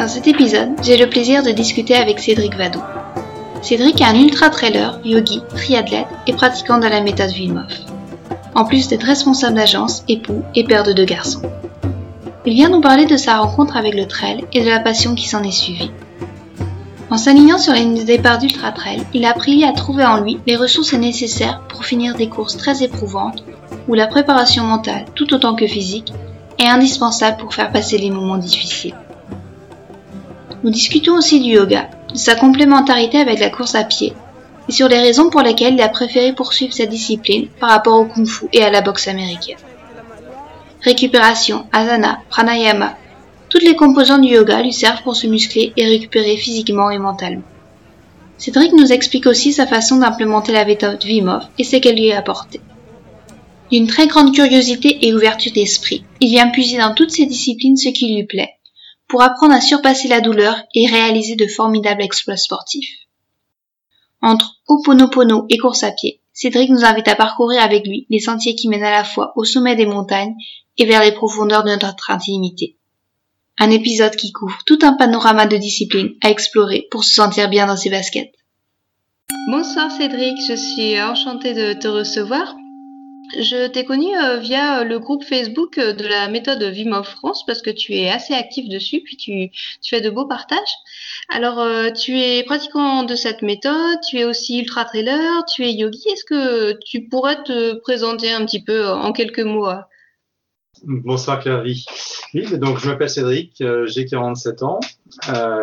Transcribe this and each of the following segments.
Dans cet épisode, j'ai le plaisir de discuter avec Cédric Vadou. Cédric est un ultra-trailer, yogi, triathlète et pratiquant de la méthode Wim En plus d'être responsable d'agence, époux et père de deux garçons. Il vient nous parler de sa rencontre avec le trail et de la passion qui s'en est suivie. En s'alignant sur les départs d'Ultra Trail, il a appris à trouver en lui les ressources nécessaires pour finir des courses très éprouvantes où la préparation mentale, tout autant que physique, est indispensable pour faire passer les moments difficiles. Nous discutons aussi du yoga, de sa complémentarité avec la course à pied, et sur les raisons pour lesquelles il a préféré poursuivre cette discipline par rapport au kung fu et à la boxe américaine. Récupération, asana, pranayama, toutes les composantes du yoga lui servent pour se muscler et récupérer physiquement et mentalement. Cédric nous explique aussi sa façon d'implémenter la méthode Vimov et ce qu'elle lui a apporté. D'une très grande curiosité et ouverture d'esprit, il vient puiser dans toutes ces disciplines ce qui lui plaît, pour apprendre à surpasser la douleur et réaliser de formidables exploits sportifs. Entre Oponopono et course à pied, Cédric nous invite à parcourir avec lui les sentiers qui mènent à la fois au sommet des montagnes et vers les profondeurs de notre intimité. Un épisode qui couvre tout un panorama de disciplines à explorer pour se sentir bien dans ses baskets. Bonsoir Cédric, je suis enchantée de te recevoir. Je t'ai connu euh, via le groupe Facebook euh, de la méthode Vim France parce que tu es assez actif dessus, puis tu, fais de beaux partages. Alors, euh, tu es pratiquant de cette méthode, tu es aussi ultra trailer, tu es yogi. Est-ce que tu pourrais te présenter un petit peu en quelques mots Bonsoir Claire Oui, donc je m'appelle Cédric, j'ai 47 ans,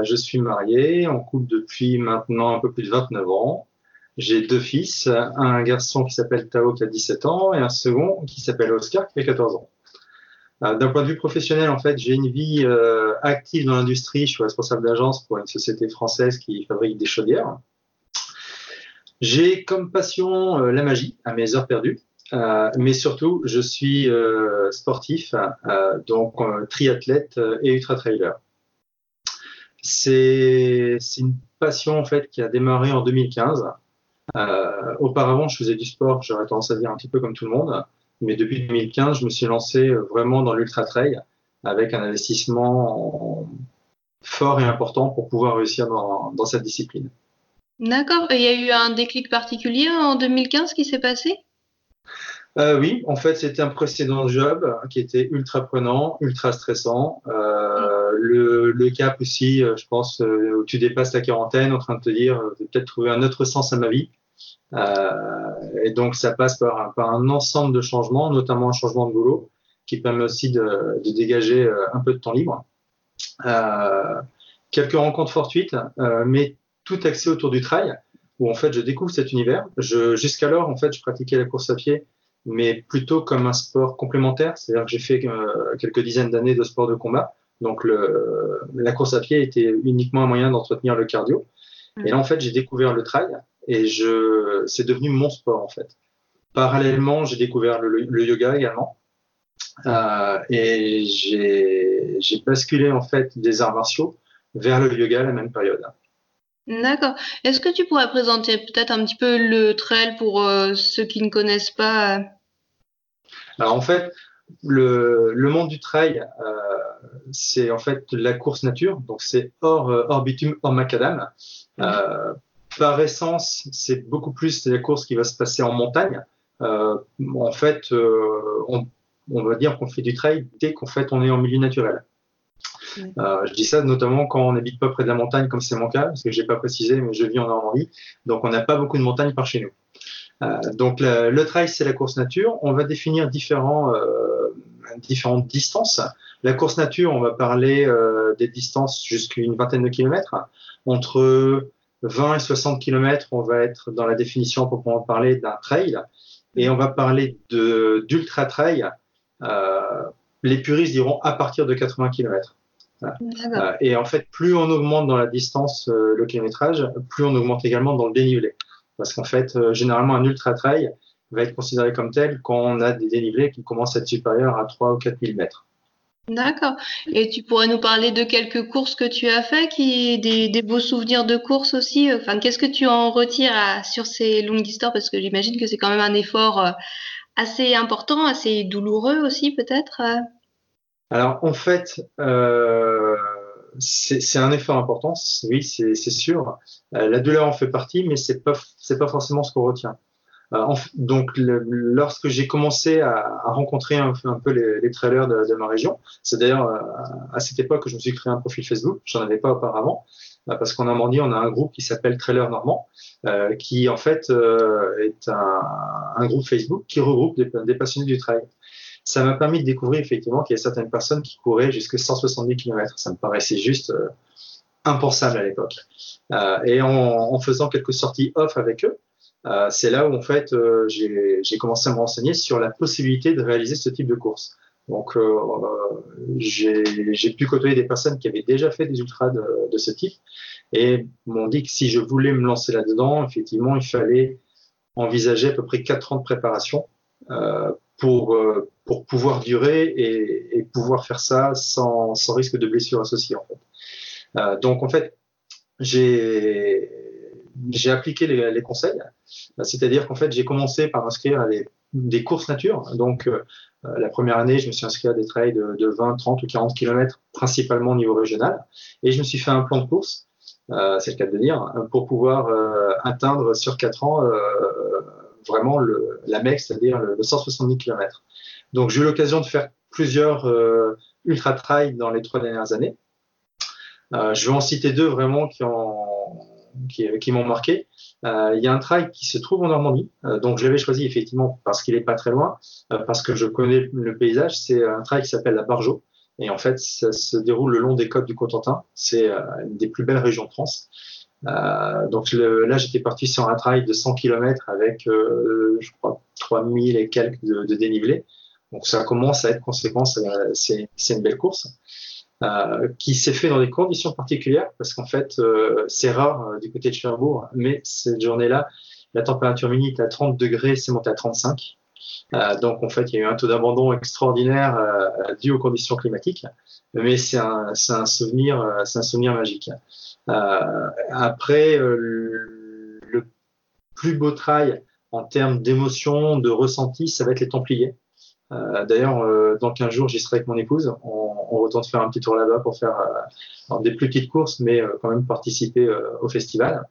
je suis marié, en couple depuis maintenant un peu plus de 29 ans. J'ai deux fils, un garçon qui s'appelle Tao qui a 17 ans et un second qui s'appelle Oscar qui a 14 ans. Euh, d'un point de vue professionnel, en fait, j'ai une vie euh, active dans l'industrie. Je suis responsable d'agence pour une société française qui fabrique des chaudières. J'ai comme passion euh, la magie à mes heures perdues, mais surtout, je suis sportif, donc triathlète et ultra-trailer. C'est une passion en fait qui a démarré en 2015 euh, auparavant, je faisais du sport, j'aurais tendance à dire un petit peu comme tout le monde, mais depuis 2015, je me suis lancé vraiment dans l'ultra trail avec un investissement fort et important pour pouvoir réussir dans, dans cette discipline. D'accord. Il y a eu un déclic particulier en 2015 qui s'est passé? Euh, oui, en fait, c'était un précédent job qui était ultra prenant, ultra stressant. Euh, le, cap aussi, euh, je pense, euh, où tu dépasses ta quarantaine en train de te dire, je vais peut-être trouver un autre sens à ma vie. Euh, et donc, ça passe par un, ensemble de changements, notamment un changement de boulot, qui permet aussi de, dégager un peu de temps libre. quelques rencontres fortuites, mais tout axé autour du trail, où en fait, je découvre cet univers. Jusqu'alors, en fait, je pratiquais la course à pied mais plutôt comme un sport complémentaire. C'est-à-dire que j'ai fait euh, quelques dizaines d'années de sport de combat. Donc le, la course à pied était uniquement un moyen d'entretenir le cardio. Et là, en fait, j'ai découvert le trail et je, c'est devenu mon sport, en fait. Parallèlement, j'ai découvert le, le, yoga également. Euh, et j'ai, j'ai basculé, en fait, des arts martiaux vers le yoga à la même période. D'accord. Est-ce que tu pourrais présenter peut-être un petit peu le trail pour euh, ceux qui ne connaissent pas alors en fait, le, le monde du trail, euh, c'est en fait la course nature, donc c'est hors, euh, hors bitume, hors macadam. Euh, par essence, c'est beaucoup plus la course qui va se passer en montagne. Euh, en fait, on, on, va dire qu'on fait du trail dès qu'en fait on est en milieu naturel. Je dis ça notamment quand on n'habite pas près de la montagne, comme c'est mon cas, parce que j'ai pas précisé, mais je vis en Normandie, donc on n'a pas beaucoup de montagnes par chez nous. Euh, donc le, trail, c'est la course nature. On va définir différents, euh, différentes distances. La course nature, on va parler euh, des distances jusqu'à une vingtaine de kilomètres. Entre 20 et 60 kilomètres, on va être dans la définition pour pouvoir parler d'un trail. Et on va parler d'ultra trail. Euh, les puristes diront à partir de 80 km. et en fait, plus on augmente dans la distance le kilométrage, plus on augmente également dans le dénivelé. Parce qu'en fait, généralement, un ultra trail va être considéré comme tel quand on a des dénivelés qui commencent à être supérieurs à 3 ou 4 000 mètres. D'accord. Et tu pourrais nous parler de quelques courses que tu as fait, qui des, des beaux souvenirs de courses aussi. Enfin, qu'est-ce que tu en retires sur ces longues histoires? Parce que j'imagine que c'est quand même un effort euh, assez important, assez douloureux aussi peut-être. Euh. Alors en fait, euh, c'est un effort important, oui, c'est sûr. la douleur en fait partie, mais c'est pas c'est pas forcément ce qu'on retient. Euh, donc, lorsque j'ai commencé à, rencontrer un, peu les, trailers de, ma région, c'est d'ailleurs euh, à cette époque que je me suis créé un profil Facebook. J'en avais pas auparavant euh, parce qu'en Normandie, on a un groupe qui s'appelle Trailer Normand, qui en fait est un, groupe Facebook qui regroupe des, passionnés du trail. Ça m'a permis de découvrir effectivement qu'il y a certaines personnes qui couraient jusqu'à 170 km. Ça me paraissait juste impensable à l'époque. et en, faisant quelques sorties off avec eux, euh, c'est là où en fait euh, j'ai commencé à me renseigner sur la possibilité de réaliser ce type de course. Donc euh, j'ai pu côtoyer des personnes qui avaient déjà fait des ultras de, ce type et m'ont dit que si je voulais me lancer là-dedans, effectivement, il fallait envisager à peu près 4 ans de préparation euh, pour, pour pouvoir durer et, et, pouvoir faire ça sans, sans risque de blessure associée. En fait. Euh, donc en fait, j'ai appliqué les, les conseils, c'est-à-dire qu'en fait j'ai commencé par inscrire à des, courses nature. Donc euh, la première année, je me suis inscrit à des trails de, de, 20, 30 ou 40 km, principalement au niveau régional, et je me suis fait un plan de course, euh, c'est le cas de dire, pour pouvoir euh, atteindre sur 4 ans euh, vraiment la MEC, c'est-à-dire le, le, 170 km. Donc j'ai eu l'occasion de faire plusieurs ultra trails dans les trois dernières années. je vais en citer deux vraiment qui ont qui, m'ont marqué. Euh, il y a un trail qui se trouve en Normandie, euh, donc je l'avais choisi effectivement parce qu'il est pas très loin, euh, parce que je connais le paysage. C'est un trail qui s'appelle la Bargeau, et en fait, ça se déroule le long des côtes du Cotentin. C'est une des plus belles régions de France. Euh, donc là, j'étais parti sur un trail de 100 km avec, euh, je crois, 3000 et quelques de, dénivelé. Donc ça commence à être conséquent, c'est une belle course. Euh, qui s'est fait dans des conditions particulières parce qu'en fait euh, c'est rare euh, du côté de Cherbourg, mais cette journée-là, la température minute à 30 degrés s'est montée à 35. Donc en fait il y a eu un taux d'abandon extraordinaire dû aux conditions climatiques, mais c'est un, un, souvenir, c'est un souvenir magique. après le plus beau trail en termes d'émotion, de ressenti, ça va être les Templiers. Euh, D'ailleurs, euh, dans 15 jours, j'y serai avec mon épouse. On, on, retourne faire un petit tour là-bas pour faire euh, des plus petites courses, mais euh, quand même participer euh, au festival.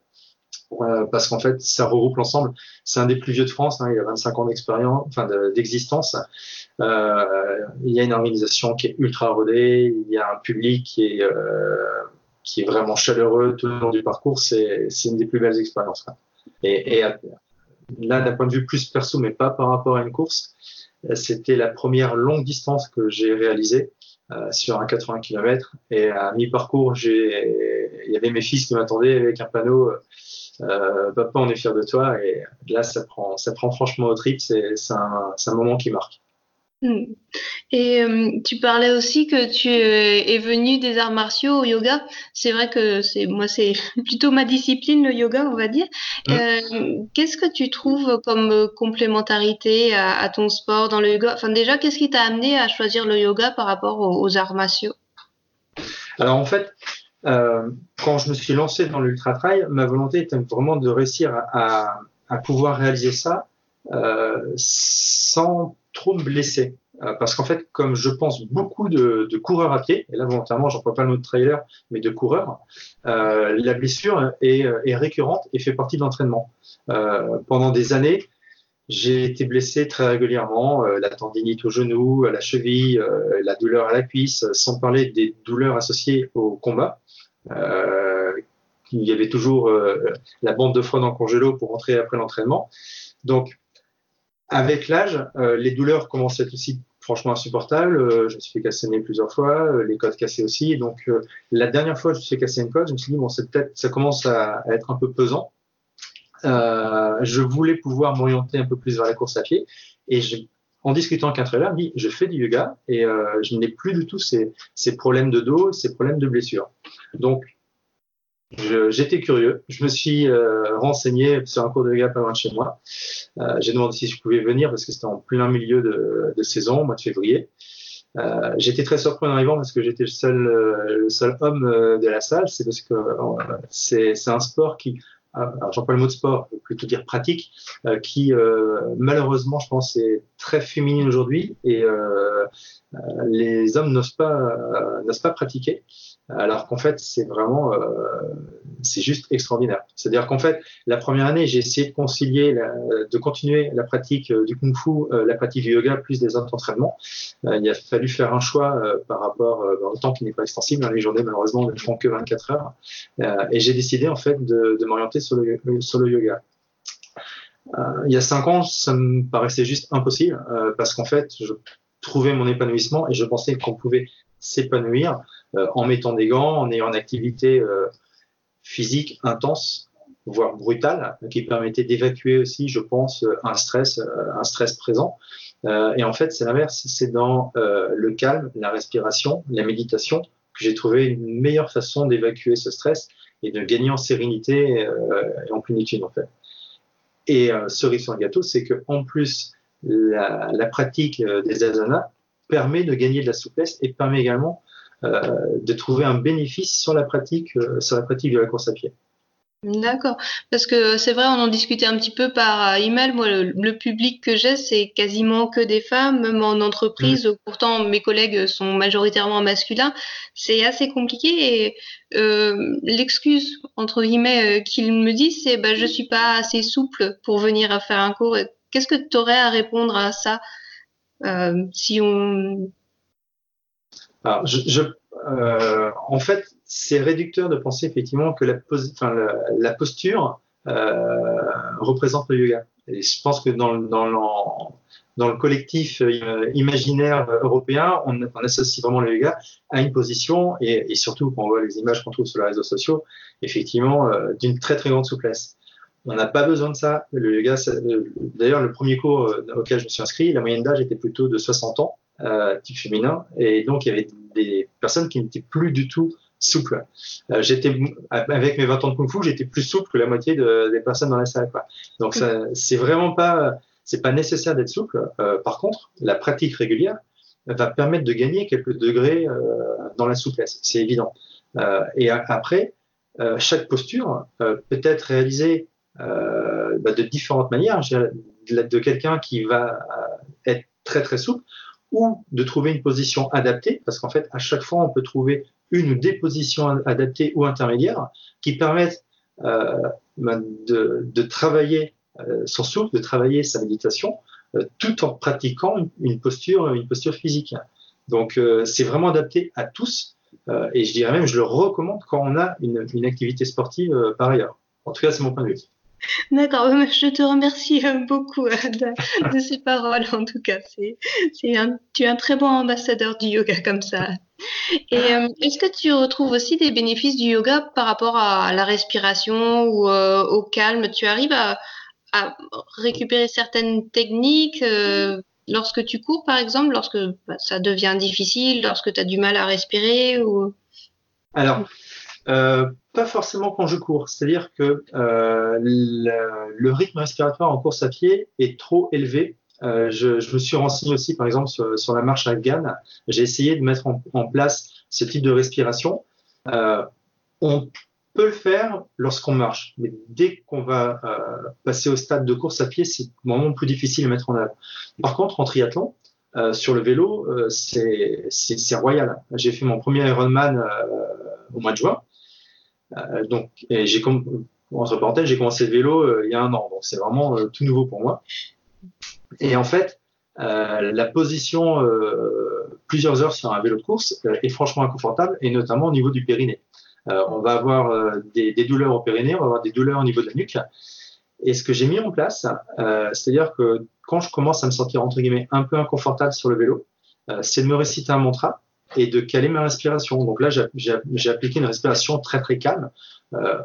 Parce qu'en fait, ça regroupe l'ensemble. C'est un des plus vieux de France. Hein, il a 25 ans d'expérience, enfin d'existence. il y a une organisation qui est ultra rodée. Il y a un public qui est qui est vraiment chaleureux tout le long du parcours. C'est une des plus belles expériences. Et, et là, d'un point de vue plus perso, mais pas par rapport à une course, c'était la première longue distance que j'ai réalisée euh, sur un 80 km. Et à mi-parcours, il y avait mes fils qui m'attendaient avec un panneau euh, Papa, on est fier de toi. Et là, ça prend, ça prend franchement au trip. C'est un, un moment qui marque. Hmm. Et euh, tu parlais aussi que tu es venu des arts martiaux au yoga. C'est vrai que c'est moi c'est plutôt ma discipline le yoga, on va dire. Hmm. Euh, qu'est-ce que tu trouves comme complémentarité à, ton sport dans le yoga? Enfin déjà, qu'est-ce qui t'a amené à choisir le yoga par rapport aux, arts martiaux? Alors en fait, euh, quand je me suis lancé dans l'ultra trail, ma volonté était vraiment de réussir à, à pouvoir réaliser ça sans trop me blesser. Euh, parce qu'en fait, comme je pense beaucoup de, coureurs à pied, et là volontairement, j'en pas le mot de trailer, mais de coureurs, euh, la blessure est, euh, est, récurrente et fait partie de l'entraînement. Pendant des années, j'ai été blessé très régulièrement, la tendinite au genou, à la cheville, la douleur à la cuisse, sans parler des douleurs associées au combat. il y avait toujours la bande de frein en congélo pour rentrer après l'entraînement. Donc, avec l'âge, euh, les douleurs commencent à être aussi franchement insupportables. Euh, je me suis fait casser le nez plusieurs fois, euh, les côtes cassées aussi. Donc la dernière fois que je me suis fait casser une côte, je me suis dit bon, c'est peut-être ça commence à, être un peu pesant. je voulais pouvoir m'orienter un peu plus vers la course à pied et en discutant avec un trailer, me dit je fais du yoga et je n'ai plus du tout ces, ces problèmes de dos, ces problèmes de blessure. Donc J'étais curieux, je me suis euh, renseigné sur un cours de yoga pas loin de chez moi. Euh, J'ai demandé si je pouvais venir parce que c'était en plein milieu de, de saison, au mois de février. Euh, j'étais très surpris en arrivant parce que j'étais le seul, euh, le seul homme euh, de la salle. C'est parce que c'est un sport qui, alors j'emploie le mot de sport, plutôt dire pratique, qui malheureusement, je pense, est très féminine aujourd'hui et les hommes n'osent pas, n'osent pas pratiquer alors qu'en fait c'est vraiment euh, c'est juste extraordinaire. C'est-à-dire qu'en fait la première année j'ai essayé de concilier, de continuer la pratique euh, du kung-fu, euh, la pratique du yoga plus des autres entraînements. il a fallu faire un choix par rapport au temps qui n'est pas extensible. Hein, les journées malheureusement ne font que 24 heures et j'ai décidé en fait de, de m'orienter sur le, sur le yoga. il y a cinq ans, ça me paraissait juste impossible parce qu'en fait, je trouvais mon épanouissement et je pensais qu'on pouvait s'épanouir euh, en mettant des gants, en ayant une activité euh, physique intense, voire brutale, qui permettait d'évacuer aussi, je pense, un stress, euh, un stress présent. et en fait, c'est l'inverse, c'est dans le calme, la respiration, la méditation que j'ai trouvé une meilleure façon d'évacuer ce stress et de gagner en sérénité et en plénitude en fait. Et cerise sur le gâteau, c'est que en plus la pratique des asanas permet de gagner de la souplesse et permet également euh, de trouver un bénéfice sur la pratique, euh, sur la pratique de la course à pied. D'accord, parce que c'est vrai, on en discutait un petit peu par euh, email. Moi, le, public que j'ai, c'est quasiment que des femmes, même en entreprise. Mmh. Pourtant, mes collègues sont majoritairement masculins. C'est assez compliqué et l'excuse entre guillemets qu'ils me disent, c'est bah, je suis pas assez souple pour venir faire un cours. Qu'est-ce que tu aurais à répondre à ça? Si on euh, en fait, c'est réducteur de penser effectivement que la, posture euh, représente le yoga. Et je pense que dans, le collectif euh, imaginaire européen, on, associe vraiment le yoga à une position et, surtout quand on voit les images qu'on trouve sur les réseaux sociaux, effectivement, d'une très très grande souplesse. On n'a pas besoin de ça. Le yoga, d'ailleurs, le premier cours auquel je me suis inscrit, la moyenne d'âge était plutôt de 60 ans euh, type féminin, et donc il y avait des personnes qui n'étaient plus du tout souples. Euh, j'étais avec mes 20 ans de kung fu, j'étais plus souple que la moitié de, des personnes dans la salle. Quoi. Donc ça, c'est vraiment pas, c'est pas nécessaire d'être souple. Euh, par contre, la pratique régulière va permettre de gagner quelques degrés euh, dans la souplesse, c'est évident. Euh, et après, euh, chaque posture peut être réalisée bah, de différentes manières. De, quelqu'un qui va être très très souple ou de trouver une position adaptée, parce qu'en fait, à chaque fois, on peut trouver une ou des positions adaptées ou intermédiaires qui permettent euh, ben, de, de, travailler euh, son souffle, de travailler sa méditation, euh, tout en pratiquant une, posture, une posture physique. Donc, euh, c'est vraiment adapté à tous, euh, et je dirais même, je le recommande quand on a une, une activité sportive par ailleurs. En tout cas, c'est mon point de vue. D'accord, je te remercie euh, beaucoup euh, de, ces paroles en tout cas. C'est, tu es un très bon ambassadeur du yoga comme ça. Et euh, est-ce que tu retrouves aussi des bénéfices du yoga par rapport à la respiration ou au calme? Tu arrives à, récupérer certaines techniques lorsque tu cours par exemple, lorsque bah, ça devient difficile, lorsque tu as du mal à respirer ou... euh, pas forcément quand je cours. C'est-à-dire que euh, le, rythme respiratoire en course à pied est trop élevé. Euh, je, je, me suis renseigné aussi, par exemple, sur, sur la marche afghane. J'ai essayé de mettre en, en, place ce type de respiration. Euh, on peut le faire lorsqu'on marche, mais dès qu'on va euh, passer au stade de course à pied, c'est vraiment plus difficile à mettre en œuvre. Par contre, en triathlon, euh, sur le vélo, euh, c'est royal. J'ai fait mon premier Ironman au mois de juin. Euh, donc, j'ai entre parenthèses, j'ai commencé le vélo euh, il y a un an, donc c'est vraiment euh, tout nouveau pour moi. Et en fait, la position plusieurs heures sur un vélo de course est franchement inconfortable, et notamment au niveau du périnée. on va avoir des, des, douleurs au périnée, on va avoir des douleurs au niveau de la nuque. Et ce que j'ai mis en place, c'est-à-dire que quand je commence à me sentir entre guillemets un peu inconfortable sur le vélo, c'est de me réciter un mantra et de caler ma respiration. Donc là, j'ai appliqué une respiration très très calme, euh,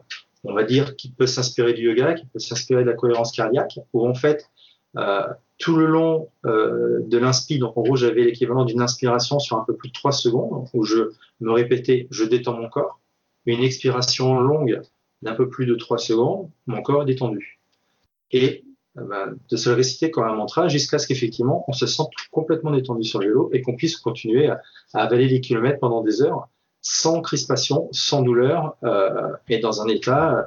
on va dire qui peut s'inspirer du yoga, qui peut s'inspirer de la cohérence cardiaque, où en fait, euh, tout le long de l'inspi. Donc en gros, j'avais l'équivalent d'une inspiration sur un peu plus de 3 secondes où je me répétais, je détends mon corps. Une expiration longue d'un peu plus de 3 secondes, mon corps est détendu. Et euh, de se le réciter comme un mantra jusqu'à ce qu'effectivement on se sente complètement détendu sur le vélo et qu'on puisse continuer à, avaler les kilomètres pendant des heures sans crispation, sans douleur euh, et dans un état, euh,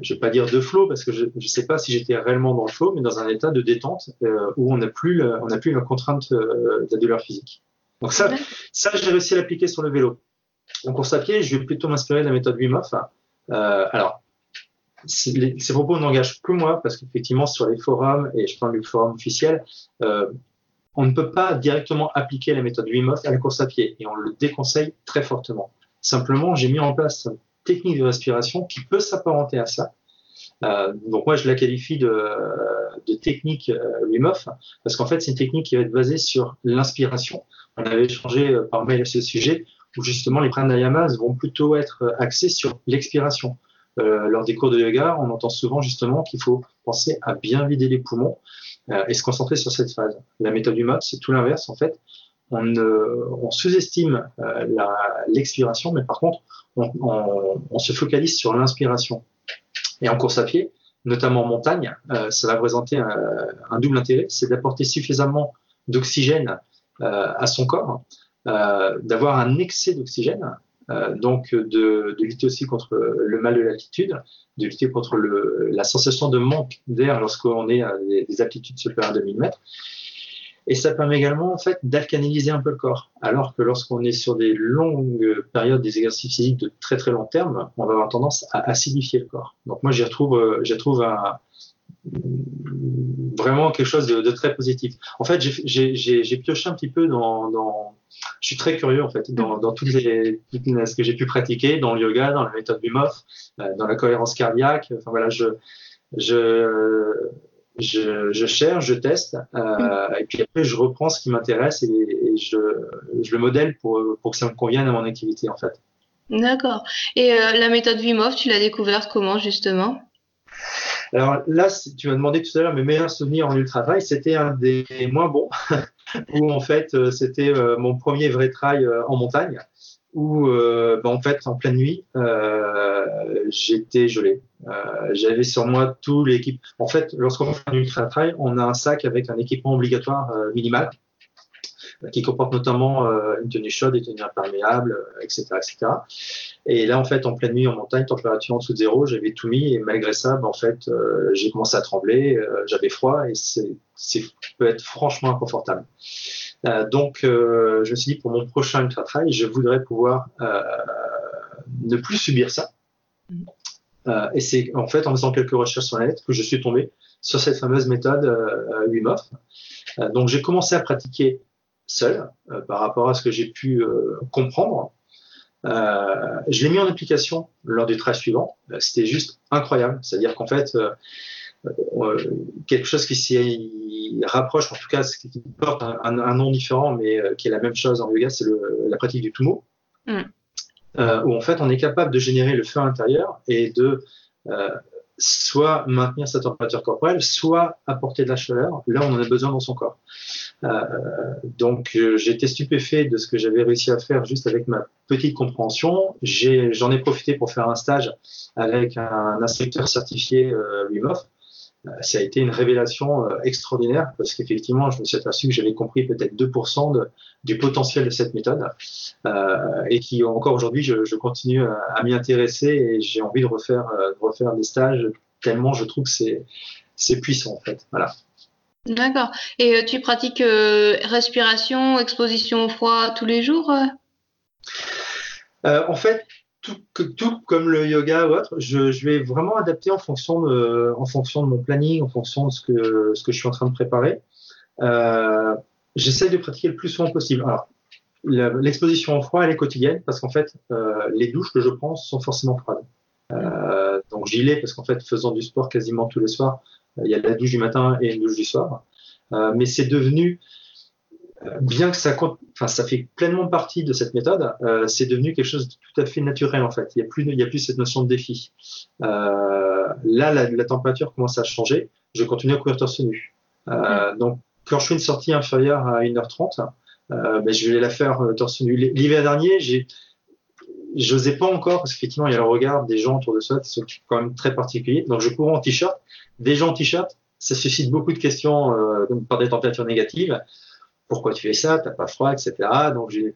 je vais pas dire de flow parce que je ne sais pas si j'étais réellement dans le flow, mais dans un état de détente euh, où on n'a plus, on n'a plus la contrainte de la douleur physique. Donc ça, ça j'ai réussi à l'appliquer sur le vélo. En course à pied, je vais plutôt m'inspirer de la méthode Wim Hof. alors, ces propos n'engagent que moi parce qu'effectivement sur les forums et je parle du forum officiel, euh, on ne peut pas directement appliquer la méthode Wim Hof à la course à pied et on le déconseille très fortement. Simplement, j'ai mis en place une technique de respiration qui peut s'apparenter à ça. Euh, donc moi, je la qualifie de, technique euh, Wim Hof parce qu'en fait, c'est une technique qui va être basée sur l'inspiration. On avait échangé euh, par mail à ce sujet où justement les pranayamas vont plutôt être axés sur l'expiration. Euh, lors des cours de yoga, on entend souvent justement qu'il faut penser à bien vider les poumons euh, et se concentrer sur cette phase. La méthode du c'est tout l'inverse en fait. On, sous-estime euh, l'expiration, mais par contre, on, se focalise sur l'inspiration. Et en course à pied, notamment en montagne, ça va présenter un, double intérêt, c'est d'apporter suffisamment d'oxygène à son corps, d'avoir un excès d'oxygène donc de, lutter aussi contre le mal de l'altitude, de lutter contre la sensation de manque d'air lorsqu'on est à des, des, altitudes supérieures à 2000 mètres. Et ça permet également en fait d'alcanaliser un peu le corps. Alors que lorsqu'on est sur des longues périodes des exercices physiques de très très long terme, on va avoir tendance à acidifier le corps. Donc moi j'y retrouve, euh, j'y retrouve un, vraiment quelque chose de, très positif. En fait, j'ai pioché un petit peu dans, je suis très curieux en fait dans, dans toutes les, ce que j'ai pu pratiquer dans le yoga, dans la méthode Wim euh, dans la cohérence cardiaque. Enfin voilà, je je je, cherche, je teste, euh, et puis après je reprends ce qui m'intéresse et, je, le modèle pour que ça me convienne à mon activité en fait. D'accord. Et euh, la méthode Wim tu l'as découverte comment justement? Alors là, tu m'as demandé tout à l'heure mes meilleurs souvenirs en ultra-trail, c'était un des moins bons, où en fait euh, c'était euh, mon premier vrai trail euh, en montagne, où bah, en fait en pleine nuit, j'étais gelé. J'avais sur moi tout l'équipe. En fait, lorsqu'on fait un ultra-trail, on a un sac avec un équipement obligatoire minimal qui comporte notamment une tenue chaude, des tenues imperméables, etc., etc. Et là, en fait, en pleine nuit en montagne, température en dessous de zéro, j'avais tout mis et malgré ça, ben, en fait, euh, j'ai commencé à trembler, euh, j'avais froid et c'est peut être franchement inconfortable. Euh, donc, euh, je me suis dit pour mon prochain ultra trail, je voudrais pouvoir euh, ne plus subir ça. Euh, et c'est en fait en faisant quelques recherches sur la net que je suis tombé sur cette fameuse méthode euh, Wim Hof. donc, j'ai commencé à pratiquer seul par rapport à ce que j'ai pu comprendre. Euh, je l'ai mis en application lors du trail suivant. Euh, c'était juste incroyable. C'est-à-dire qu'en fait, euh, euh, quelque chose qui s'y rapproche, en tout cas, qui porte un, nom différent, mais qui est la même chose en yoga, c'est la pratique du tumo, mm. où en fait, on est capable de générer le feu intérieur et de soit maintenir sa température corporelle, soit apporter de la chaleur là où on en a besoin dans son corps. Euh, donc euh, été stupéfait de ce que j'avais réussi à faire juste avec ma petite compréhension. J'en ai, profité pour faire un stage avec un instructeur certifié euh, Wim Hof. Euh, ça a été une révélation extraordinaire parce qu'effectivement, je me suis aperçu que j'avais compris peut-être 2% de, du potentiel de cette méthode euh, et qui encore aujourd'hui, je, je, continue à, à m'y intéresser et j'ai envie de refaire, de refaire des stages tellement je trouve que c'est puissant en fait. Voilà. D'accord. Et tu pratiques euh, respiration, exposition au froid tous les jours euh, En fait, tout, comme le yoga ou autre, je, vais vraiment adapter en fonction, de, mon planning, en fonction de ce que, je suis en train de préparer. Euh, J'essaie de pratiquer le plus souvent possible. Alors, l'exposition au froid, elle est quotidienne parce qu'en fait, euh, les douches que je prends sont forcément froides. Euh, donc j'y vais parce qu'en fait, faisant du sport quasiment tous les soirs, il y a la douche du matin et une douche du soir. Euh, mais c'est devenu, euh, bien que ça compte, enfin ça fait pleinement partie de cette méthode, euh, c'est devenu quelque chose de tout à fait naturel en fait. Il n'y a plus, il y a plus cette notion de défi. Euh, là, la, la, température commence à changer. Je continue à courir torse nu. Donc, quand je fais une sortie inférieure à 1h30, ben, je vais la faire torse nu. L'hiver dernier, j'ai j'osais pas encore parce qu'effectivement il y a le regard des gens autour de soi qui sont quand même très particuliers. Donc je cours en t-shirt. Des gens en t-shirt, ça suscite beaucoup de questions euh, par des températures négatives. Pourquoi tu fais ça? T'as pas froid, etc. Donc j'ai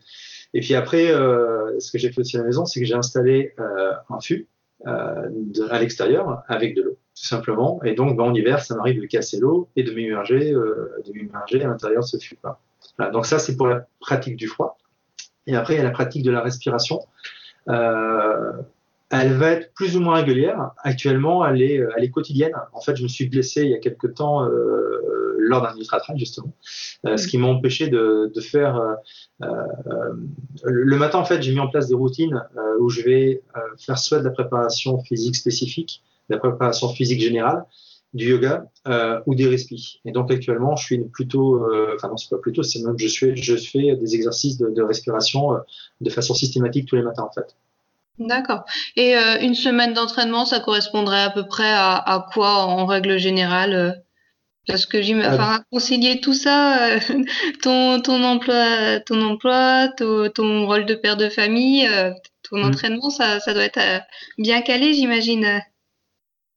et puis après, euh, ce que j'ai fait aussi à la maison, c'est que j'ai installé euh, un fût euh, à l'extérieur avec de l'eau, tout simplement. Et donc, ben, en hiver, ça m'arrive de casser l'eau et de m'immerger, euh, de m'immerger à l'intérieur de ce fût. Voilà, donc ça, c'est pour la pratique du froid. Et après, il y a la pratique de la respiration. Euh, elle va être plus ou moins régulière. Actuellement, elle est, elle est quotidienne. En fait, je me suis blessé il y a quelque temps euh, lors d'un ultra trail justement, euh, ce qui m'a empêché de, de faire. Euh, euh, le matin, en fait, j'ai mis en place des routines euh, où je vais faire soit de la préparation physique spécifique, de la préparation physique générale, du yoga ou des respis. Et donc actuellement, je suis plutôt, enfin non, c'est pas plutôt, c'est même je fais, je fais des exercices de, de respiration de façon systématique tous les matins en fait. D'accord. Et euh, une semaine d'entraînement, ça correspondrait à peu près à, à quoi en règle générale euh? Parce que j'ai ah, enfin, concilier tout ça, euh, ton, ton emploi, ton emploi, ton, ton, rôle de père de famille, ton mmh. entraînement, ça, ça doit être bien calé, j'imagine.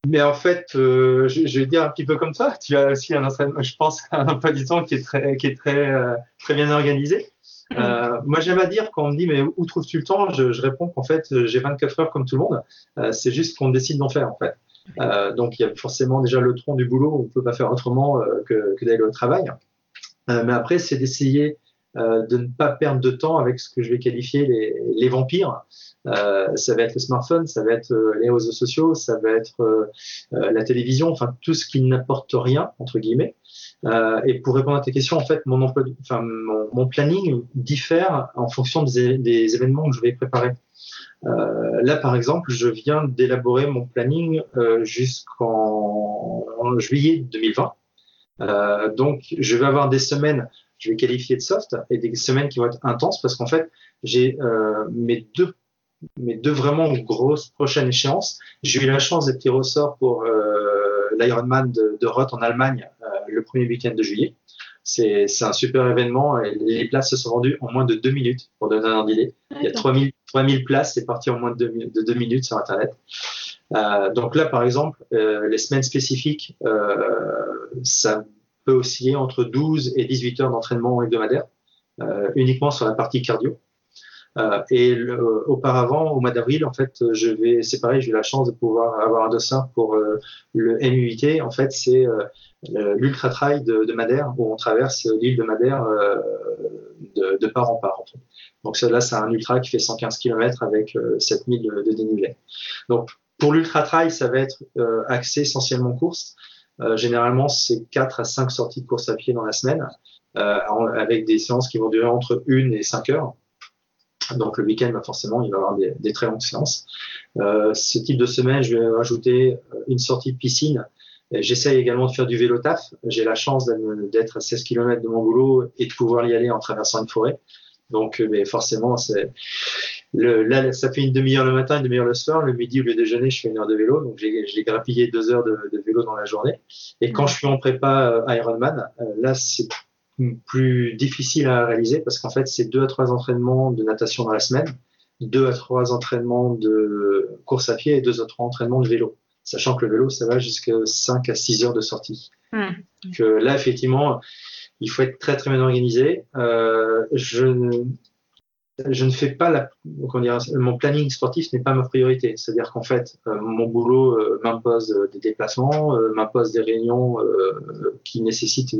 Mais en fait, je, je, vais dire un petit peu comme ça. Tu as aussi un entraînement, je pense, un emploi du temps qui est très, qui est très, très bien organisé. Euh, moi, j'aime à dire quand on me dit mais où trouves-tu le temps? Je, je, réponds qu'en fait j'ai 24 heures comme tout le monde. Euh, c'est juste qu'on décide d'en faire en fait. Euh, donc il y a forcément déjà le tronc du boulot. On peut pas faire autrement euh, que, que d'aller au travail. Euh, mais après, c'est d'essayer de ne pas perdre de temps avec ce que je vais qualifier les, les vampires. ça va être le smartphone, ça va être les réseaux sociaux, ça va être la télévision, enfin tout ce qui n'apporte rien entre guillemets. Euh, et pour répondre à tes questions, en fait, mon, emploi, enfin, mon, mon planning diffère en fonction des, des, événements que je vais préparer. Euh, là, par exemple, je viens d'élaborer mon planning euh, jusqu'en juillet 2020. Euh, donc, je vais avoir des semaines, je vais qualifier de soft, et des semaines qui vont être intenses parce qu'en fait, j'ai euh, mes deux mes deux vraiment grosses prochaines échéances. J'ai eu la chance d'être tiré au sort pour euh, l'Ironman de, de Roth en Allemagne le premier week-end de juillet. C'est un super événement et les places se sont vendues en moins de deux minutes pour donner un idée. Il y a 3000, 3000 places, c'est parti en moins de deux, de deux minutes sur Internet. Euh, donc là, par exemple, euh, les semaines spécifiques, euh, ça peut osciller entre 12 et 18 heures d'entraînement hebdomadaire, euh, uniquement sur la partie cardio. Euh, et auparavant, au mois d'avril, en fait, je vais, c'est pareil, j'ai eu la chance de pouvoir avoir un dossard pour euh, le MUIT. En fait, c'est l'ultra trail de, Madère où on traverse l'île de Madère de, part en part. En fait. Donc là, c'est un ultra qui fait 115 km avec 7000 de, de dénivelé. Donc pour l'ultra trail, ça va être axé essentiellement course. Généralement, c'est 4 à 5 sorties de course à pied dans la semaine, avec des séances qui vont durer entre 1 et 5 heures. Donc le week-end, bah, forcément, il va y avoir des, très longues séances. Euh, ce type de semaine, je vais rajouter euh, une sortie de piscine. J'essaye également de faire du vélo taf. J'ai la chance d'être à 16 km de mon boulot et de pouvoir y aller en traversant une forêt. Donc, euh, mais forcément, c'est le, là, ça fait une demi-heure le matin, une demi-heure le soir. Le midi ou le déjeuner, je fais une heure de vélo. Donc, j'ai grappillé deux heures de, de, vélo dans la journée. Et quand je suis en prépa Ironman, là, c'est plus difficile à réaliser parce qu'en fait, c'est deux à trois entraînements de natation dans la semaine, deux à trois entraînements de course à pied et deux à trois entraînements de vélo. Sachant que le vélo, ça va jusqu'à 5 à 6 heures de sortie. Mmh. Que là, effectivement, il faut être très très bien organisé. Euh, je je ne fais pas la, mon planning sportif n'est pas ma priorité. C'est-à-dire qu'en fait, euh, mon boulot euh, m'impose des déplacements, euh, m'impose des réunions qui nécessitent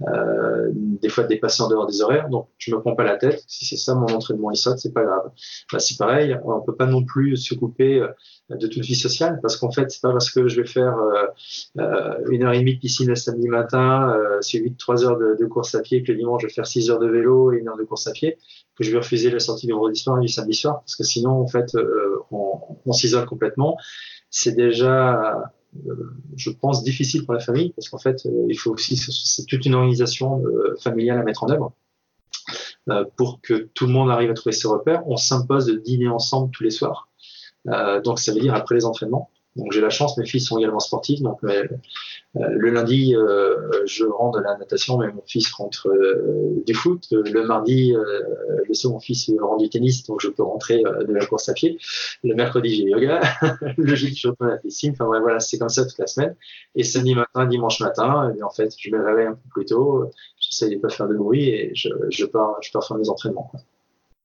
des fois de dépasser en dehors des horaires. Donc, je me prends pas la tête. Si c'est ça mon entraînement, saute, c'est pas grave. Bah, c'est pareil. On peut pas non plus se couper de toute vie sociale parce qu'en fait, c'est pas parce que je vais faire une heure et demie de piscine le samedi matin, suivi de trois heures de, course à pied, que le dimanche je vais faire six heures de vélo et une heure de course à pied que je vais refuser la sortie du vendredi samedi soir, parce que sinon, en fait, euh, on, on s'isole complètement. C'est déjà, euh, je pense, difficile pour la famille, parce qu'en fait, euh, il faut aussi, c'est toute une organisation familiale à mettre en œuvre pour que tout le monde arrive à trouver ses repères. On s'impose de dîner ensemble tous les soirs. donc, ça veut dire après les entraînements. Donc j'ai la chance, mes filles sont également sportives, donc elles, le lundi, je rends de la natation, mais mon fils rentre du foot. Le mardi, le second fils rend du tennis, donc je peux rentrer de la course à pied. Le mercredi, j'ai yoga. le jeudi, je retourne à la piscine. Enfin voilà, c'est comme ça toute la semaine. Et samedi matin, dimanche matin, et en fait, je me réveille un peu plus tôt. J'essaie de pas faire de bruit et je, pars, je pars faire mes entraînements.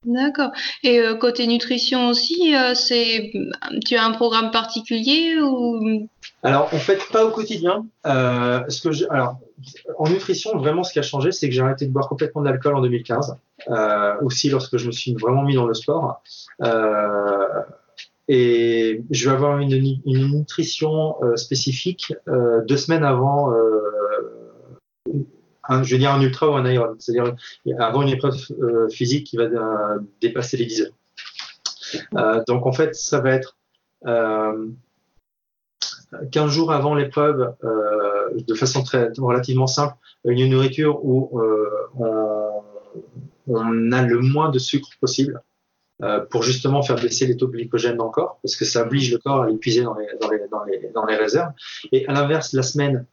D'accord. Et euh, côté nutrition aussi, euh, c'est tu as un programme particulier ou? Alors en fait pas au quotidien. Euh, en nutrition vraiment ce qui a changé c'est que j'ai arrêté de boire complètement d'alcool en 2015. Euh, aussi lorsque je me suis vraiment mis dans le sport. Et je vais avoir une nutrition spécifique deux semaines avant je veux dire un ultra ou un iron, c'est-à-dire avant une épreuve euh, physique qui va euh, dépasser les 10 heures. Euh, donc en fait, ça va être 15 jours avant l'épreuve, de façon très relativement simple, une nourriture où on, a le moins de sucre possible. pour justement faire baisser les taux de glycogène dans le corps, parce que ça oblige le corps à l'épuiser dans les réserves. Et à l'inverse, la semaine,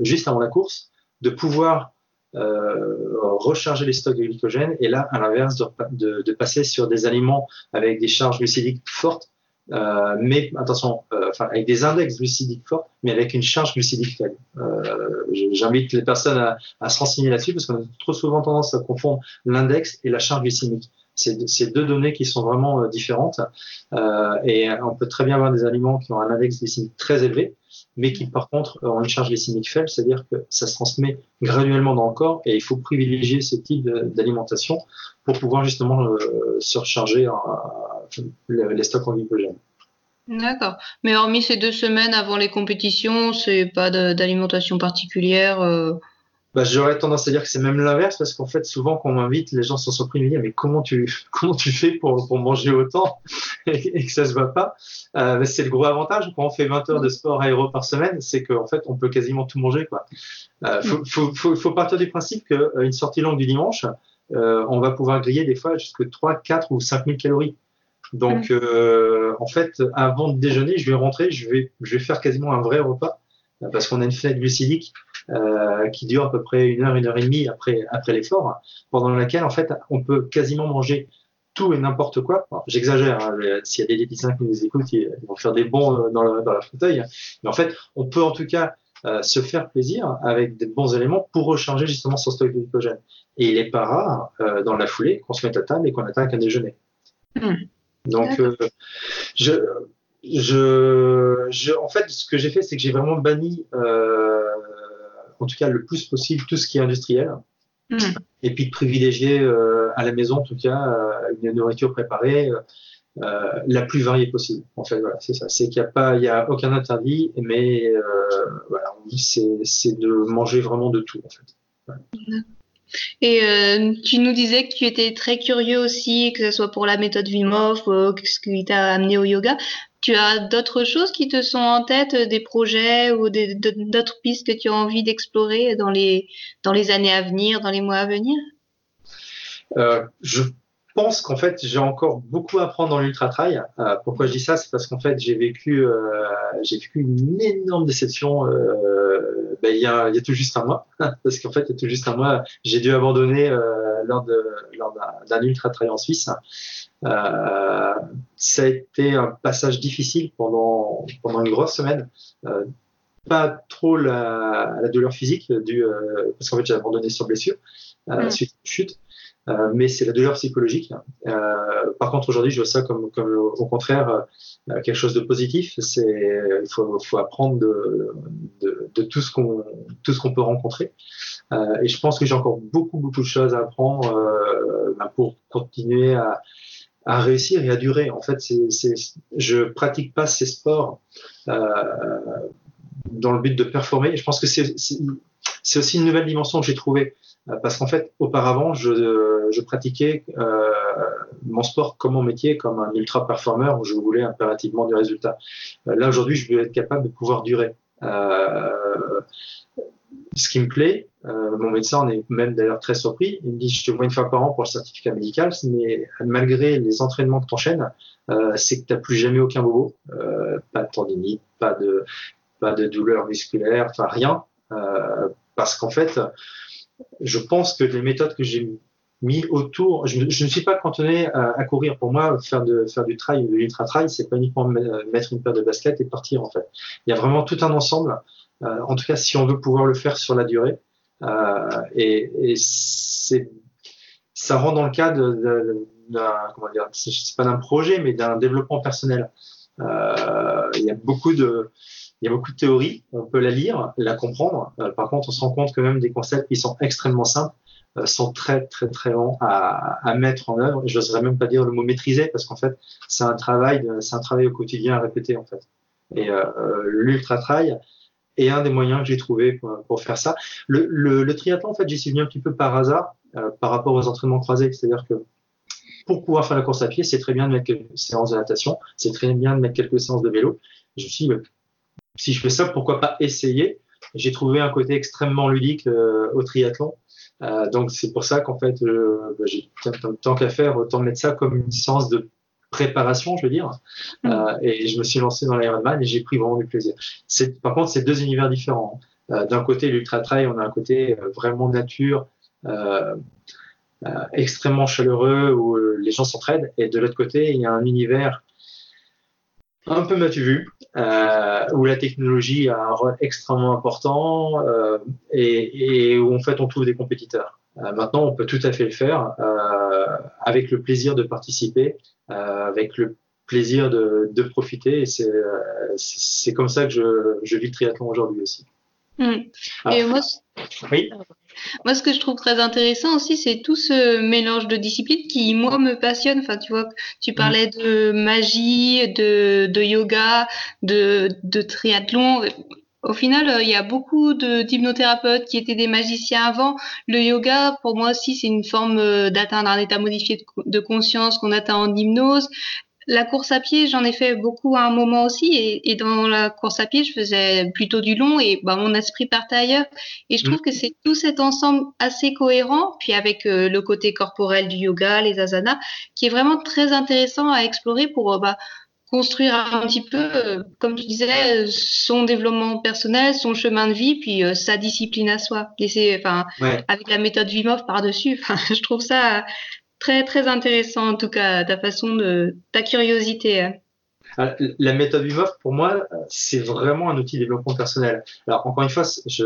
juste avant la course, de pouvoir euh, recharger les stocks de glycogène et là, à l'inverse, de, de, de, passer sur des aliments avec des charges glucidiques fortes, euh, mais attention, euh, enfin avec des index glucidiques forts, mais avec une charge glucidique faible. Euh, J'invite les personnes à, à se renseigner là-dessus parce qu'on a trop souvent tendance à confondre l'index et la charge glycémique. C'est deux données qui sont vraiment euh, différentes euh, et on peut très bien avoir des aliments qui ont un index glycémique très élevé, mais qui par contre ont une charge glycémique faible, c'est-à-dire que ça se transmet graduellement dans le corps et il faut privilégier ce type d'alimentation pour pouvoir justement euh, surcharger euh, les stocks en glycogène. D'accord. Mais hormis ces deux semaines avant les compétitions, c'est pas d'alimentation particulière euh bah, j'aurais tendance à dire que c'est même l'inverse parce qu'en fait, souvent, quand on m'invite, les gens sont surpris de me dire mais comment tu comment tu fais pour, pour manger autant et, que ça se voit pas? Euh, C'est le gros avantage quand on fait 20 heures de sport aéro par semaine, c'est qu'en fait, on peut quasiment tout manger. Quoi. Euh, faut, faut, faut, faut, partir du principe qu'une euh, sortie longue du dimanche, euh, on va pouvoir griller des fois jusque 3, 4 ou 5 000 calories. Donc, euh, en fait, avant de déjeuner, je vais rentrer, je vais, je vais faire quasiment un vrai repas parce qu'on a une fenêtre glucidique euh, qui dure à peu près une heure, une heure et demie après, après l'effort, pendant laquelle en fait on peut quasiment manger tout et n'importe quoi. J'exagère, hein, s'il y a des diététiciens qui nous écoutent, ils vont faire des bons euh, dans, le, dans la fauteuil. Mais en fait, on peut en tout cas euh, se faire plaisir avec des bons éléments pour recharger justement son stock de glycogène. Et il n'est pas rare euh, dans la foulée qu'on se mette à table et qu'on attaque un déjeuner. Mmh. Donc, euh, je, je, je, en fait, ce que j'ai fait, c'est que j'ai vraiment banni euh, en tout cas le plus possible tout ce qui est industriel. Mm. Et puis de privilégier euh, à la maison, en tout cas, euh, une nourriture préparée euh, la plus variée possible. En fait, voilà, c'est ça. C'est qu'il n'y a pas, il y a aucun interdit, mais voilà, c'est de manger vraiment de tout, en fait. Voilà. Et euh, tu nous disais que tu étais très curieux aussi, que ce soit pour la méthode Wim Hof, euh, ce qui t'a amené au yoga. Tu as d'autres choses qui te sont en tête, des projets ou d'autres pistes que tu as envie d'explorer dans les, années à venir, dans les mois à venir? Euh, Je pense qu'en fait, j'ai encore beaucoup à apprendre dans l'ultra trail. Euh, pourquoi je dis ça? C'est parce qu'en fait, j'ai vécu, euh, une énorme déception euh, ben, il, y a, il y a tout juste un mois. parce qu'en fait, il y a tout juste un mois, j'ai dû abandonner euh, lors, d'un ultra trail en Suisse. Euh, ça a été un passage difficile pendant, pendant une grosse semaine. Euh, pas trop la, la douleur physique, parce qu'en fait, j'ai abandonné sur blessure mmh. suite à une chute. Euh, mais c'est la douleur psychologique. Euh, par contre, aujourd'hui, je vois ça comme, au contraire euh, quelque chose de positif. Il faut, apprendre de, tout ce qu'on peut rencontrer. Et je pense que j'ai encore beaucoup beaucoup de choses à apprendre ben pour continuer à réussir et à durer. En fait, c'est, c'est, je pratique pas ces sports dans le but de performer. Je pense que c'est, aussi une nouvelle dimension que j'ai trouvée. Parce qu'en fait, auparavant, je, je pratiquais euh, mon sport comme mon métier, comme un ultra performeur où je voulais impérativement du résultat. Euh, là, aujourd'hui, je veux être capable de pouvoir durer. Euh, ce qui me plaît, mon médecin en est même d'ailleurs très surpris. Il me dit Je te vois une fois par an pour le certificat médical, mais malgré les entraînements que tu enchaînes, c'est que tu n'as plus jamais aucun bobo, pas de tendinite, pas de pas de douleur musculaire, enfin rien, parce qu'en fait, je pense que les méthodes que j'ai mis autour. Je, ne suis pas cantonné à, courir. Pour moi, faire, de, faire du trail ou de l'ultra trail, c'est pas uniquement mettre une paire de baskets et partir en fait. Il y a vraiment tout un ensemble. Euh, en tout cas, si on veut pouvoir le faire sur la durée, euh, et, et c'est ça rentre dans le cadre d'un comment dire, c'est pas d'un projet, mais d'un développement personnel. Euh, il y a beaucoup de il y a beaucoup de théories, on peut la lire, la comprendre. Euh, par contre, on se rend compte que même des concepts qui sont extrêmement simples sont très très très longs à, mettre en œuvre. Je n'oserais même pas dire le mot maîtriser parce qu'en fait c'est un travail, c'est un travail au quotidien à répéter en fait. Et euh, euh, l'ultra trail est un des moyens que j'ai trouvé pour, faire ça. Le, triathlon en fait j'y suis venu un petit peu par hasard euh, par rapport aux entraînements croisés, c'est-à-dire que pour pouvoir faire la course à pied, c'est très bien de mettre quelques séances de natation, c'est très bien de mettre quelques séances de vélo. Je me suis dit, si je fais ça, pourquoi pas essayer? J'ai trouvé un côté extrêmement ludique euh, au triathlon euh, donc c'est pour ça qu'en fait, euh, bah, j'ai tant qu'à faire, autant mettre ça comme une séance de préparation, je veux dire. Mm. Euh, et je me suis lancé dans l'Ironman et j'ai pris vraiment du plaisir. C'est, par contre, c'est deux univers différents. Euh, d'un côté, l'ultra trail, on a un côté euh, vraiment nature, euh, extrêmement chaleureux où les gens s'entraident, et de l'autre côté, il y a un univers un peu m'as-tu vu, euh, où la technologie a un rôle extrêmement important euh, et, et, où en fait on trouve des compétiteurs. Euh, maintenant, on peut tout à fait le faire euh, avec le plaisir de participer, euh, avec le plaisir de, de profiter. Et c'est comme ça que je, je vis le triathlon aujourd'hui aussi. Mmh. Ah. Et moi, oui. Moi, ce que je trouve très intéressant aussi, c'est tout ce mélange de disciplines qui, moi, me passionne. Enfin, tu vois, tu parlais de magie, de, yoga, de, de triathlon. Au final, euh, il y a beaucoup d'hypnothérapeutes qui étaient des magiciens avant. Le yoga, pour moi aussi, c'est une forme euh, d'atteindre un état modifié de conscience qu'on atteint en hypnose. La course à pied, j'en ai fait beaucoup à un moment aussi, et, et, dans la course à pied, je faisais plutôt du long, et bah, mon esprit partait ailleurs. Et je trouve mmh. que c'est tout cet ensemble assez cohérent, puis avec euh, le côté corporel du yoga, les asanas, qui est vraiment très intéressant à explorer pour euh, bah, construire un petit peu, euh, comme tu disais, son développement personnel, son chemin de vie, puis euh, sa discipline à soi. Et c'est, enfin, ouais. avec la méthode Vimov par-dessus, je trouve ça très très intéressant en tout cas ta façon de ta curiosité. Hein. Ah, la méthode Vivov, pour moi, c'est vraiment un outil de développement personnel. Alors, encore une fois, je,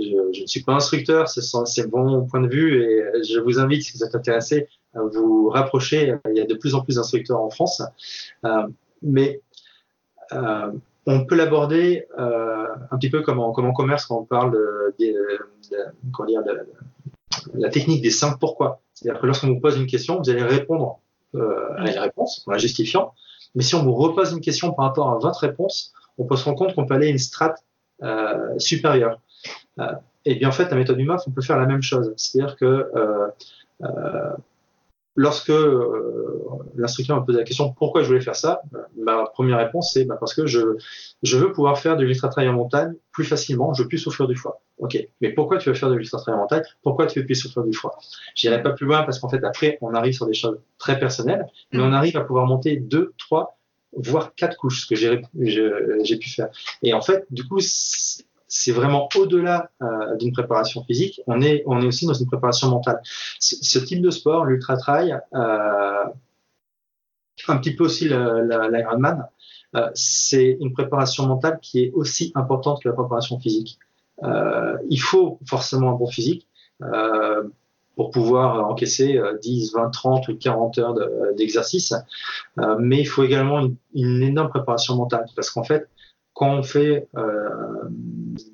je, ne suis pas instructeur, c'est mon point de vue et je vous invite, si vous êtes intéressé, à vous rapprocher. Il y a de plus en plus d'instructeurs en France. Euh, mais euh, on peut l'aborder euh, un petit peu comme en, comme en commerce quand on parle de, de, de, de, la technique des cinq pourquoi. C'est-à-dire que lorsqu'on vous pose une question, vous allez répondre euh, à la réponse en la justifiant. Mais si on vous repose une question par rapport à votre réponse, on peut se rendre compte qu'on peut aller à une strate euh, supérieure. Euh, et bien en fait, la méthode du MAF, on peut faire la même chose. C'est-à-dire que lorsque l'instructeur me pose la question pourquoi je voulais faire ça, ma première réponse c'est bah, parce que je, je veux pouvoir faire de l'ultra-trail en montagne plus facilement, je veux plus souffrir du foie. Ok, mais pourquoi tu veux faire de l'ultra-trail en montagne Pourquoi tu veux plus souffrir du foie? J'irai pas plus loin parce qu'en fait après on arrive sur des choses très personnelles, mais on arrive à pouvoir monter deux, trois, voire quatre couches, ce que j'ai pu faire. Et en fait, du coup, c'est vraiment au-delà euh, d'une préparation physique, on est, on est aussi dans une préparation mentale. C ce type de sport, l'ultra trail, euh, un petit peu aussi l'Ironman, euh, c'est une préparation mentale qui est aussi importante que la préparation physique. Euh, il faut forcément un bon physique euh, pour pouvoir encaisser 10, 20, 30 ou 40 heures d'exercice, de, mais il faut également une, énorme préparation mentale parce qu'en fait, quand on fait euh,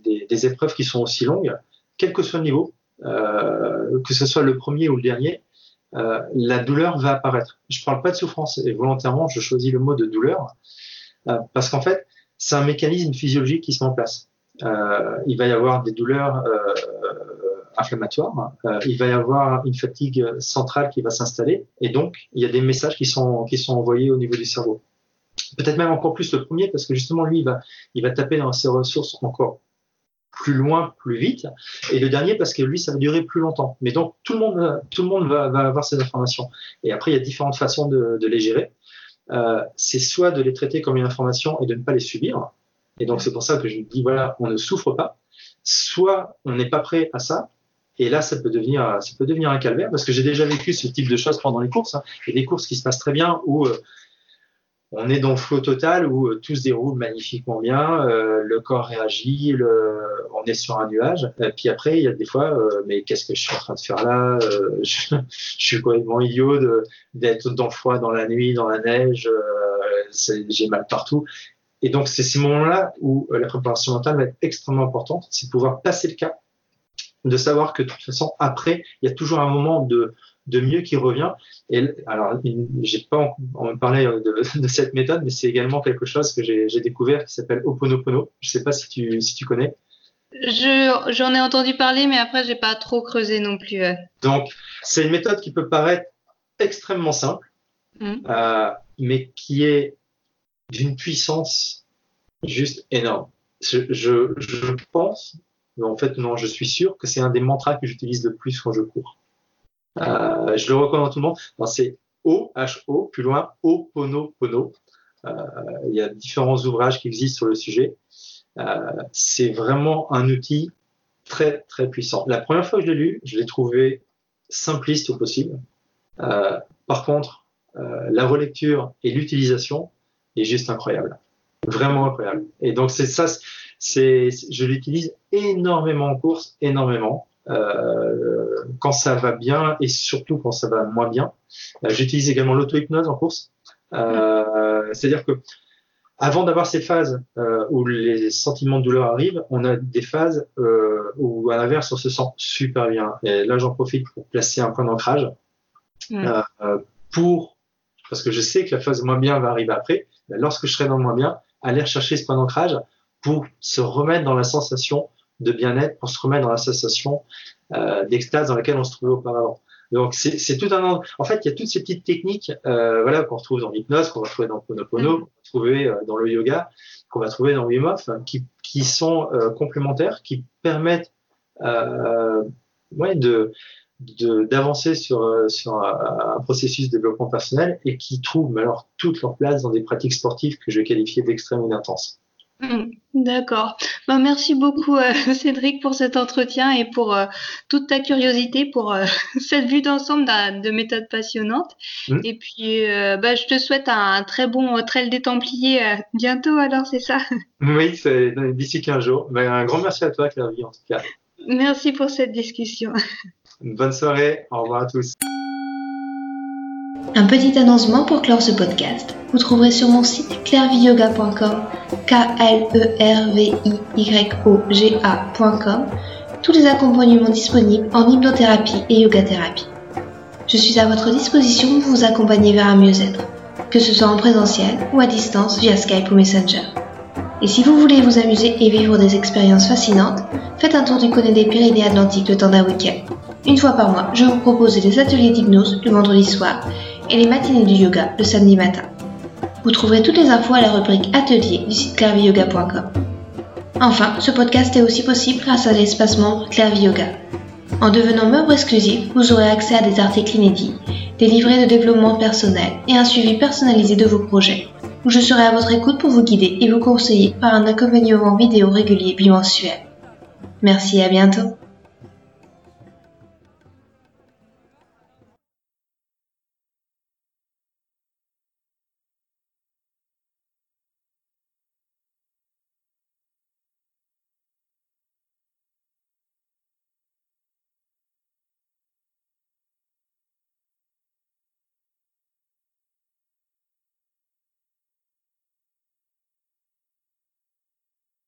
des, des, épreuves qui sont aussi longues, quel que soit le niveau, euh, que ce soit le premier ou le dernier, euh, la douleur va apparaître. Je ne parle pas de souffrance et volontairement je choisis le mot de douleur euh, parce qu'en fait c'est un mécanisme physiologique qui se met en place. Euh, il va y avoir des douleurs euh, inflammatoires, il va y avoir une fatigue centrale qui va s'installer et donc il y a des messages qui sont envoyés au niveau du cerveau peut-être même encore plus le premier, parce que justement, lui, il va, il va taper dans ses ressources encore plus loin, plus vite. Et le dernier, parce que lui, ça va durer plus longtemps. Mais donc, tout le monde, tout le monde va, avoir ces informations. Et après, il y a différentes façons de, les gérer. Euh, c'est soit de les traiter comme une information et de ne pas les subir, Et donc c'est pour ça que je dis voilà, on ne souffre pas. Soit on n'est pas prêt à ça, et là, ça peut devenir, ça peut devenir un calvaire parce que j'ai déjà vécu ce type de choses pendant les courses. Hein. Il y a des courses qui se passent très bien où euh, on est dans le flow total, où euh, tout se déroule magnifiquement bien, euh, le corps réagit, on est sur un nuage. Et puis après, il y a des fois, mais qu'est-ce que je suis en train de faire là je, suis complètement idiot d'être dans le froid, dans la nuit, dans la neige. j'ai mal partout. Et donc, c'est ces moments-là où la préparation mentale va être extrêmement importante, c'est de pouvoir passer le cap de savoir que de toute façon, après, il y a toujours un moment de, de mieux qui revient. Et alors, j'ai pas en, parlé de, de, cette méthode, mais c'est également quelque chose que j'ai découvert qui s'appelle Oponopono. Je sais pas si tu, si tu connais. J'en ai entendu parler, mais après, j'ai pas trop creusé non plus. Donc, c'est une méthode qui peut paraître extrêmement simple, mmh. euh, mais qui est d'une puissance juste énorme. Je, je, je pense en fait, non, je suis sûr que c'est un des mantras que j'utilise le plus quand je cours. Euh, je le recommande à tout le monde. C'est O, H-O, plus loin, O, Pono, Pono. Euh, il y a différents ouvrages qui existent sur le sujet. Euh, c'est vraiment un outil très, très puissant. La première fois que je l'ai lu, je l'ai trouvé simpliste au possible. par contre, la relecture et l'utilisation est juste incroyable. Vraiment incroyable. Et donc, c'est ça, c'est, je l'utilise énormément en course, énormément. Euh, quand ça va bien et surtout quand ça va moins bien. Euh, j'utilise également l'auto-hypnose en course. Euh, c'est-à-dire que avant d'avoir ces phases euh, où les sentiments de douleur arrivent, on a des phases euh, où à l'inverse on se sent super bien. Et là j'en profite pour placer un point d'ancrage euh, pour parce que je sais que la phase moins bien va arriver après. Lorsque je serai dans le moins bien, aller chercher ce point d'ancrage pour se remettre dans la sensation de bien-être, pour se remettre dans la sensation euh, d'extase dans laquelle on se trouvait auparavant. Donc c'est tout un en fait il y a toutes ces petites techniques euh, voilà qu'on retrouve dans l'hypnose, qu'on va trouver dans le Ponopono, mm. qu'on va trouver euh, dans le yoga, qu'on va trouver dans Wim Hof, qui, qui sont euh, complémentaires, qui permettent ouais, de d'avancer sur, euh, sur un, un, processus de développement personnel et qui trouvent alors toute leur place dans des pratiques sportives que je vais qualifier d'extrême ou d'intense. Hmm, d'accord. Ben, merci beaucoup euh, Cédric pour cet entretien et pour euh, toute ta curiosité, pour euh, cette vue d'ensemble de méthode passionnante. Hmm. Et puis, ben, je te souhaite un, très bon trail des Templiers bientôt alors, c'est ça? Oui, c'est d'ici 15 jours. Ben, un grand merci à toi Claire en tout cas. Merci pour cette discussion. Bonne soirée, au revoir à tous. Un petit annoncement pour clore ce podcast. Vous trouverez sur mon site clairviyoga.com, k l e r v i y o tous les accompagnements disponibles en hypnothérapie et yoga thérapie. Je suis à votre disposition pour vous accompagner vers un mieux-être, que ce soit en présentiel ou à distance via Skype ou Messenger. Et si vous voulez vous amuser et vivre des expériences fascinantes, faites un tour du côté des Pyrénées Atlantiques le temps d'un week-end. Une fois par mois, je vous propose des ateliers d'hypnose le vendredi soir et les matinées du yoga le samedi matin. Vous trouverez toutes les infos à la rubrique Atelier du site clairviyoga.com. Enfin, ce podcast est aussi possible grâce à l'espace membre Clairvy Yoga. En devenant membre exclusif, vous aurez accès à des articles inédits, des livrets de développement personnel et un suivi personnalisé de vos projets, où je serai à votre écoute pour vous guider et vous conseiller par un accompagnement vidéo régulier bimensuel. Merci et à bientôt.